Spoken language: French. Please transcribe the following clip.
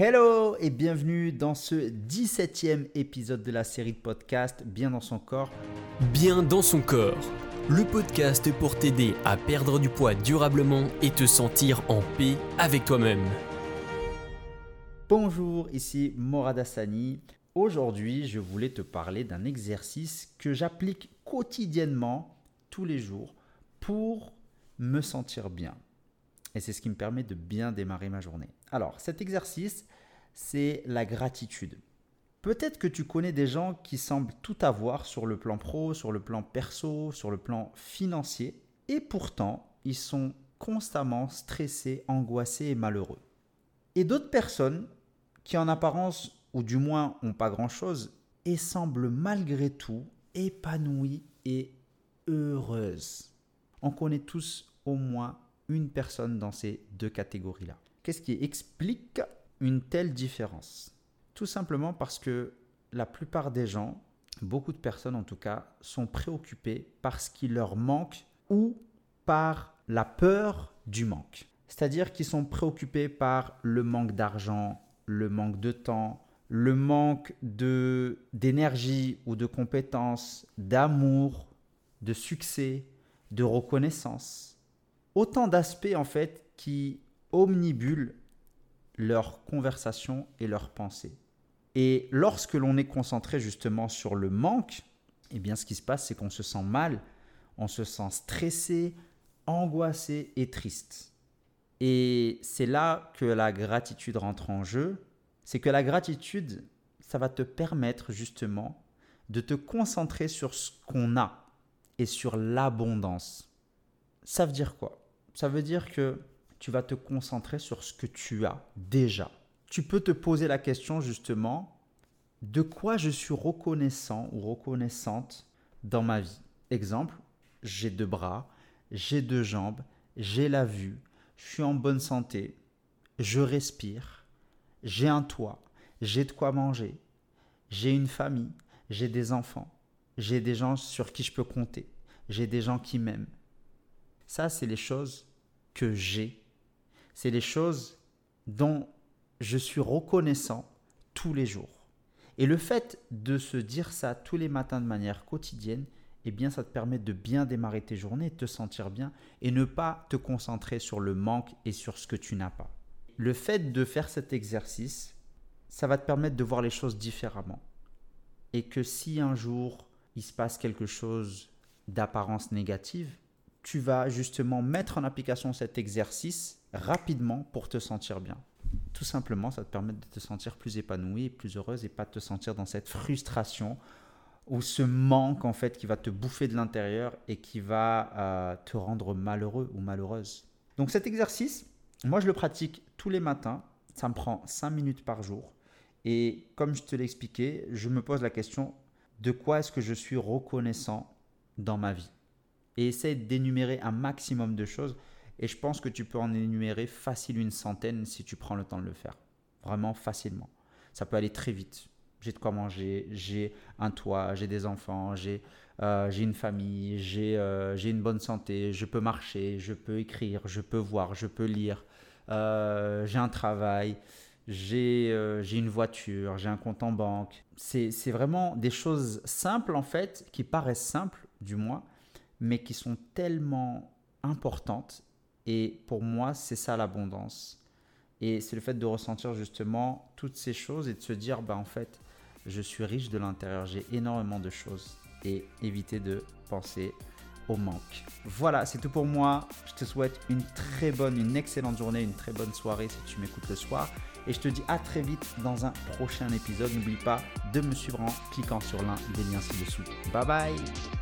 Hello et bienvenue dans ce 17e épisode de la série de podcast Bien dans son corps. Bien dans son corps, le podcast pour t'aider à perdre du poids durablement et te sentir en paix avec toi-même. Bonjour, ici Morad Hassani. Aujourd'hui, je voulais te parler d'un exercice que j'applique quotidiennement, tous les jours, pour me sentir bien. Et c'est ce qui me permet de bien démarrer ma journée. Alors, cet exercice, c'est la gratitude. Peut-être que tu connais des gens qui semblent tout avoir sur le plan pro, sur le plan perso, sur le plan financier, et pourtant, ils sont constamment stressés, angoissés et malheureux. Et d'autres personnes qui en apparence, ou du moins ont pas grand-chose, et semblent malgré tout épanouies et heureuses. On connaît tous au moins une personne dans ces deux catégories-là. Qu'est-ce qui explique une telle différence? Tout simplement parce que la plupart des gens, beaucoup de personnes en tout cas, sont préoccupés par ce qui leur manque ou par la peur du manque. C'est-à-dire qu'ils sont préoccupés par le manque d'argent, le manque de temps, le manque de d'énergie ou de compétences, d'amour, de succès, de reconnaissance autant d'aspects en fait qui omnibulent leur conversation et leur pensée. Et lorsque l'on est concentré justement sur le manque, eh bien ce qui se passe c'est qu'on se sent mal, on se sent stressé, angoissé et triste. Et c'est là que la gratitude rentre en jeu, c'est que la gratitude, ça va te permettre justement de te concentrer sur ce qu'on a et sur l'abondance. Ça veut dire quoi? Ça veut dire que tu vas te concentrer sur ce que tu as déjà. Tu peux te poser la question justement, de quoi je suis reconnaissant ou reconnaissante dans ma vie Exemple, j'ai deux bras, j'ai deux jambes, j'ai la vue, je suis en bonne santé, je respire, j'ai un toit, j'ai de quoi manger, j'ai une famille, j'ai des enfants, j'ai des gens sur qui je peux compter, j'ai des gens qui m'aiment. Ça, c'est les choses que j'ai. C'est les choses dont je suis reconnaissant tous les jours. Et le fait de se dire ça tous les matins de manière quotidienne, eh bien ça te permet de bien démarrer tes journées, te sentir bien et ne pas te concentrer sur le manque et sur ce que tu n'as pas. Le fait de faire cet exercice, ça va te permettre de voir les choses différemment. Et que si un jour il se passe quelque chose d'apparence négative, tu vas justement mettre en application cet exercice rapidement pour te sentir bien. Tout simplement, ça te permet de te sentir plus épanoui, plus heureuse et pas de te sentir dans cette frustration ou ce manque en fait qui va te bouffer de l'intérieur et qui va euh, te rendre malheureux ou malheureuse. Donc cet exercice, moi je le pratique tous les matins, ça me prend 5 minutes par jour et comme je te l'ai expliqué, je me pose la question de quoi est-ce que je suis reconnaissant dans ma vie? Et essaye d'énumérer un maximum de choses. Et je pense que tu peux en énumérer facile une centaine si tu prends le temps de le faire. Vraiment facilement. Ça peut aller très vite. J'ai de quoi manger, j'ai un toit, j'ai des enfants, j'ai euh, une famille, euh, j'ai une bonne santé, je peux marcher, je peux écrire, je peux voir, je peux lire, euh, j'ai un travail, j'ai une voiture, j'ai un compte en banque. C'est vraiment des choses simples en fait, qui paraissent simples du moins, mais qui sont tellement importantes. Et pour moi, c'est ça l'abondance. Et c'est le fait de ressentir justement toutes ces choses et de se dire, bah en fait, je suis riche de l'intérieur, j'ai énormément de choses. Et éviter de penser au manque. Voilà, c'est tout pour moi. Je te souhaite une très bonne, une excellente journée, une très bonne soirée si tu m'écoutes le soir. Et je te dis à très vite dans un prochain épisode. N'oublie pas de me suivre en cliquant sur l'un des liens ci-dessous. Bye bye